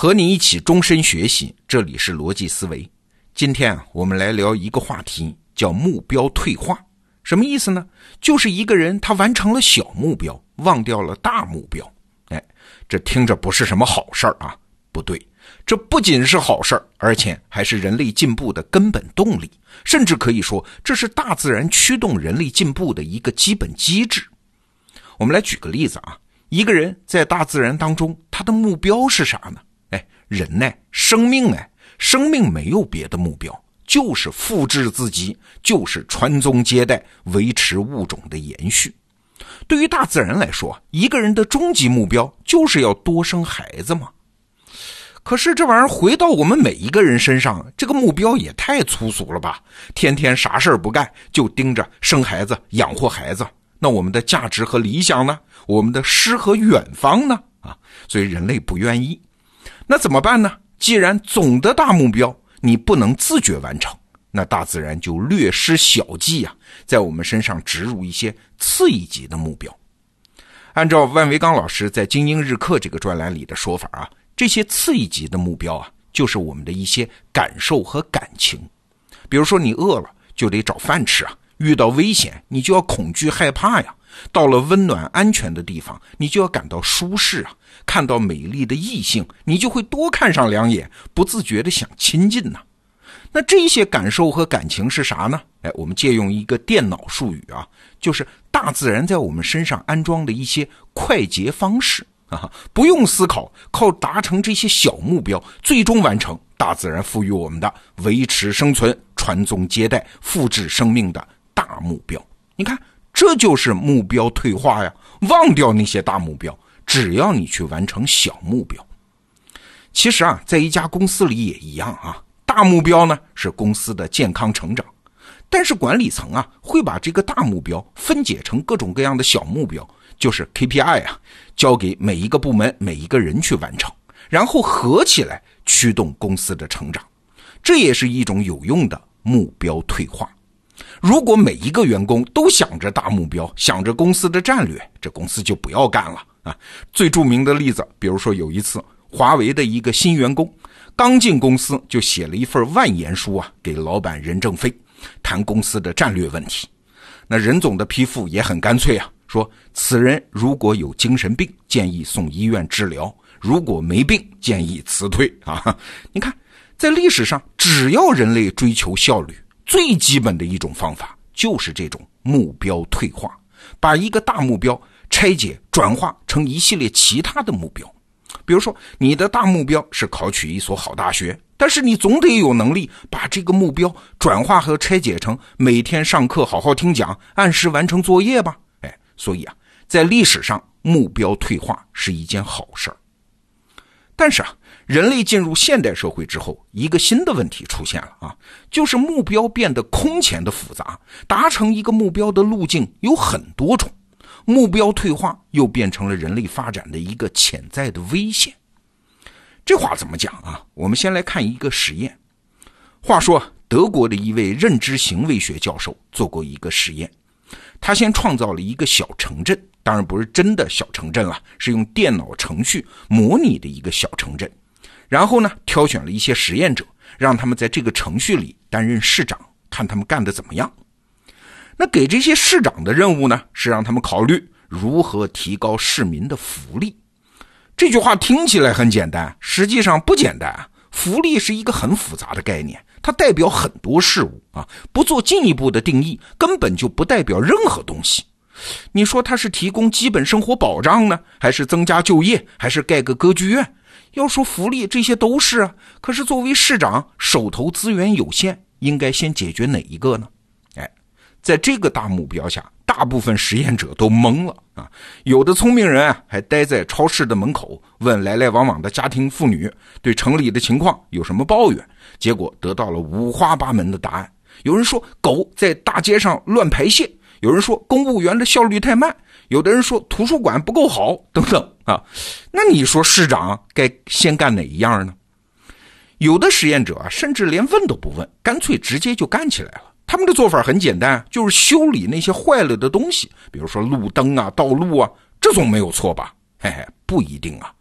和你一起终身学习，这里是逻辑思维。今天啊，我们来聊一个话题，叫目标退化。什么意思呢？就是一个人他完成了小目标，忘掉了大目标。哎，这听着不是什么好事儿啊。不对，这不仅是好事儿，而且还是人类进步的根本动力，甚至可以说这是大自然驱动人类进步的一个基本机制。我们来举个例子啊，一个人在大自然当中，他的目标是啥呢？人呢，生命哎，生命没有别的目标，就是复制自己，就是传宗接代，维持物种的延续。对于大自然来说，一个人的终极目标就是要多生孩子嘛。可是这玩意儿回到我们每一个人身上，这个目标也太粗俗了吧？天天啥事儿不干，就盯着生孩子、养活孩子。那我们的价值和理想呢？我们的诗和远方呢？啊，所以人类不愿意。那怎么办呢？既然总的大目标你不能自觉完成，那大自然就略施小计呀，在我们身上植入一些次一级的目标。按照万维刚老师在《精英日课》这个专栏里的说法啊，这些次一级的目标啊，就是我们的一些感受和感情。比如说，你饿了就得找饭吃啊，遇到危险你就要恐惧害怕呀。到了温暖安全的地方，你就要感到舒适啊！看到美丽的异性，你就会多看上两眼，不自觉的想亲近呐。那这些感受和感情是啥呢？哎，我们借用一个电脑术语啊，就是大自然在我们身上安装的一些快捷方式啊，不用思考，靠达成这些小目标，最终完成大自然赋予我们的维持生存、传宗接代、复制生命的大目标。你看。这就是目标退化呀！忘掉那些大目标，只要你去完成小目标。其实啊，在一家公司里也一样啊。大目标呢是公司的健康成长，但是管理层啊会把这个大目标分解成各种各样的小目标，就是 KPI 啊，交给每一个部门每一个人去完成，然后合起来驱动公司的成长。这也是一种有用的目标退化。如果每一个员工都想着大目标，想着公司的战略，这公司就不要干了啊！最著名的例子，比如说有一次，华为的一个新员工刚进公司，就写了一份万言书啊，给老板任正非谈公司的战略问题。那任总的批复也很干脆啊，说此人如果有精神病，建议送医院治疗；如果没病，建议辞退啊！你看，在历史上，只要人类追求效率。最基本的一种方法就是这种目标退化，把一个大目标拆解转化成一系列其他的目标。比如说，你的大目标是考取一所好大学，但是你总得有能力把这个目标转化和拆解成每天上课好好听讲、按时完成作业吧。哎，所以啊，在历史上，目标退化是一件好事儿。但是啊。人类进入现代社会之后，一个新的问题出现了啊，就是目标变得空前的复杂，达成一个目标的路径有很多种，目标退化又变成了人类发展的一个潜在的危险。这话怎么讲啊？我们先来看一个实验。话说，德国的一位认知行为学教授做过一个实验，他先创造了一个小城镇，当然不是真的小城镇了，是用电脑程序模拟的一个小城镇。然后呢，挑选了一些实验者，让他们在这个程序里担任市长，看他们干的怎么样。那给这些市长的任务呢，是让他们考虑如何提高市民的福利。这句话听起来很简单，实际上不简单啊。福利是一个很复杂的概念，它代表很多事物啊。不做进一步的定义，根本就不代表任何东西。你说它是提供基本生活保障呢，还是增加就业，还是盖个歌剧院？要说福利，这些都是啊。可是作为市长，手头资源有限，应该先解决哪一个呢？哎，在这个大目标下，大部分实验者都懵了啊。有的聪明人，还待在超市的门口，问来来往往的家庭妇女对城里的情况有什么抱怨，结果得到了五花八门的答案。有人说狗在大街上乱排泄，有人说公务员的效率太慢。有的人说图书馆不够好，等等啊，那你说市长该先干哪一样呢？有的实验者啊，甚至连问都不问，干脆直接就干起来了。他们的做法很简单，就是修理那些坏了的东西，比如说路灯啊、道路啊，这总没有错吧？嘿嘿，不一定啊。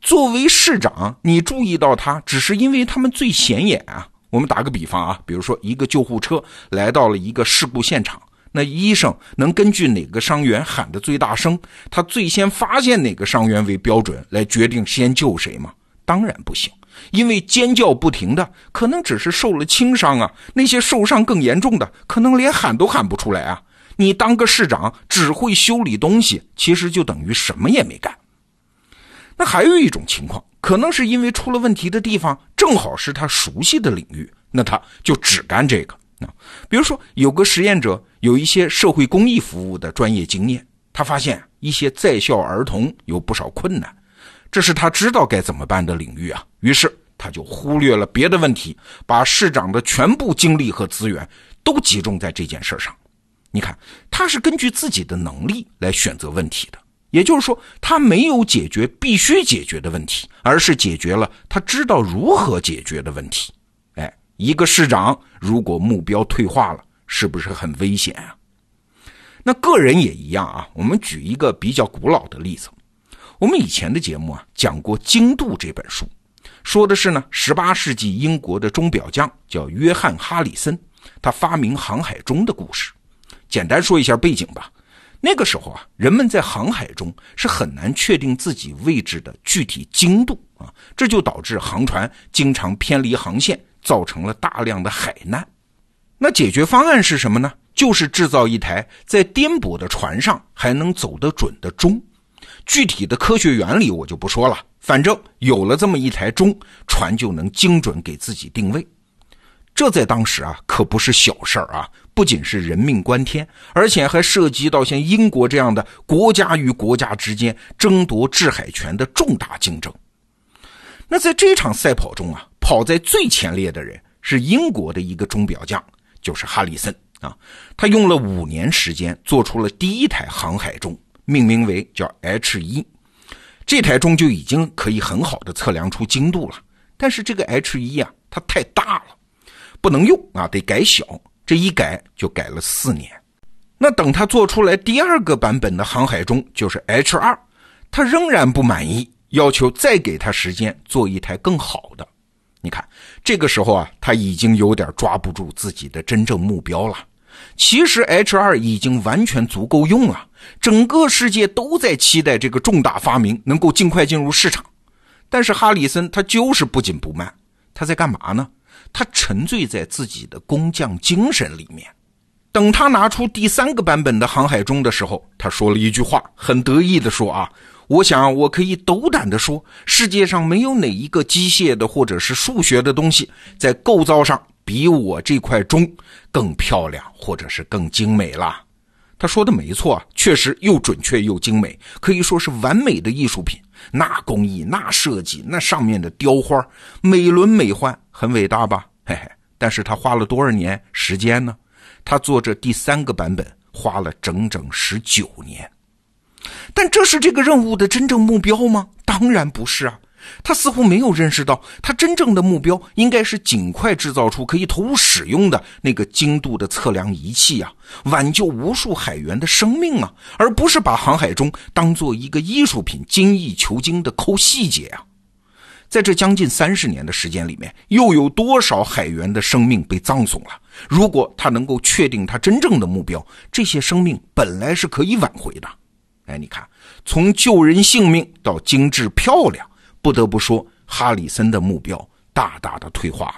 作为市长，你注意到他，只是因为他们最显眼啊。我们打个比方啊，比如说一个救护车来到了一个事故现场，那医生能根据哪个伤员喊的最大声，他最先发现哪个伤员为标准来决定先救谁吗？当然不行，因为尖叫不停的可能只是受了轻伤啊，那些受伤更严重的可能连喊都喊不出来啊。你当个市长只会修理东西，其实就等于什么也没干。那还有一种情况。可能是因为出了问题的地方正好是他熟悉的领域，那他就只干这个比如说，有个实验者有一些社会公益服务的专业经验，他发现一些在校儿童有不少困难，这是他知道该怎么办的领域啊。于是他就忽略了别的问题，把市长的全部精力和资源都集中在这件事上。你看，他是根据自己的能力来选择问题的。也就是说，他没有解决必须解决的问题，而是解决了他知道如何解决的问题。一个市长如果目标退化了，是不是很危险啊？那个人也一样啊。我们举一个比较古老的例子，我们以前的节目啊讲过《精度》这本书，说的是呢，十八世纪英国的钟表匠叫约翰·哈里森，他发明航海钟的故事。简单说一下背景吧。那个时候啊，人们在航海中是很难确定自己位置的具体精度啊，这就导致航船经常偏离航线，造成了大量的海难。那解决方案是什么呢？就是制造一台在颠簸的船上还能走得准的钟。具体的科学原理我就不说了，反正有了这么一台钟，船就能精准给自己定位。这在当时啊，可不是小事儿啊！不仅是人命关天，而且还涉及到像英国这样的国家与国家之间争夺制海权的重大竞争。那在这场赛跑中啊，跑在最前列的人是英国的一个钟表匠，就是哈里森啊。他用了五年时间做出了第一台航海钟，命名为叫 H 一。这台钟就已经可以很好的测量出精度了。但是这个 H 一啊，它太大了。不能用啊，得改小。这一改就改了四年。那等他做出来第二个版本的航海钟，就是 H 二，他仍然不满意，要求再给他时间做一台更好的。你看，这个时候啊，他已经有点抓不住自己的真正目标了。其实 H 二已经完全足够用了，整个世界都在期待这个重大发明能够尽快进入市场。但是哈里森他就是不紧不慢，他在干嘛呢？他沉醉在自己的工匠精神里面。等他拿出第三个版本的航海钟的时候，他说了一句话，很得意的说：“啊，我想我可以斗胆的说，世界上没有哪一个机械的或者是数学的东西，在构造上比我这块钟更漂亮，或者是更精美了。”他说的没错，确实又准确又精美，可以说是完美的艺术品。那工艺，那设计，那上面的雕花，美轮美奂，很伟大吧？嘿嘿。但是他花了多少年时间呢？他做这第三个版本花了整整十九年。但这是这个任务的真正目标吗？当然不是啊。他似乎没有认识到，他真正的目标应该是尽快制造出可以投入使用的那个精度的测量仪器啊，挽救无数海员的生命啊，而不是把航海中当做一个艺术品，精益求精的抠细节啊。在这将近三十年的时间里面，又有多少海员的生命被葬送了？如果他能够确定他真正的目标，这些生命本来是可以挽回的。哎，你看，从救人性命到精致漂亮。不得不说，哈里森的目标大大的退化了。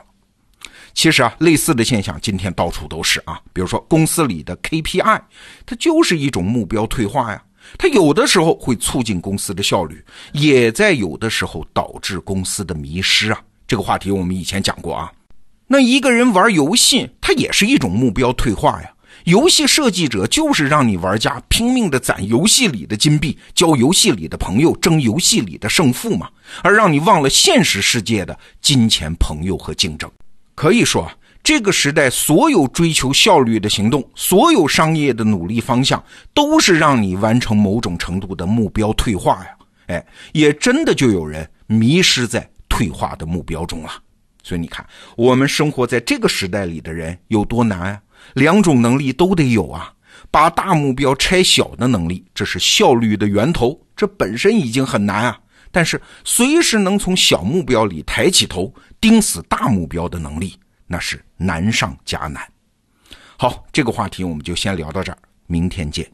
其实啊，类似的现象今天到处都是啊。比如说，公司里的 KPI，它就是一种目标退化呀。它有的时候会促进公司的效率，也在有的时候导致公司的迷失啊。这个话题我们以前讲过啊。那一个人玩游戏，它也是一种目标退化呀。游戏设计者就是让你玩家拼命的攒游戏里的金币，交游戏里的朋友，争游戏里的胜负嘛，而让你忘了现实世界的金钱、朋友和竞争。可以说，这个时代所有追求效率的行动，所有商业的努力方向，都是让你完成某种程度的目标退化呀。哎，也真的就有人迷失在退化的目标中了。所以你看，我们生活在这个时代里的人有多难啊！两种能力都得有啊！把大目标拆小的能力，这是效率的源头，这本身已经很难啊。但是随时能从小目标里抬起头，盯死大目标的能力，那是难上加难。好，这个话题我们就先聊到这儿，明天见。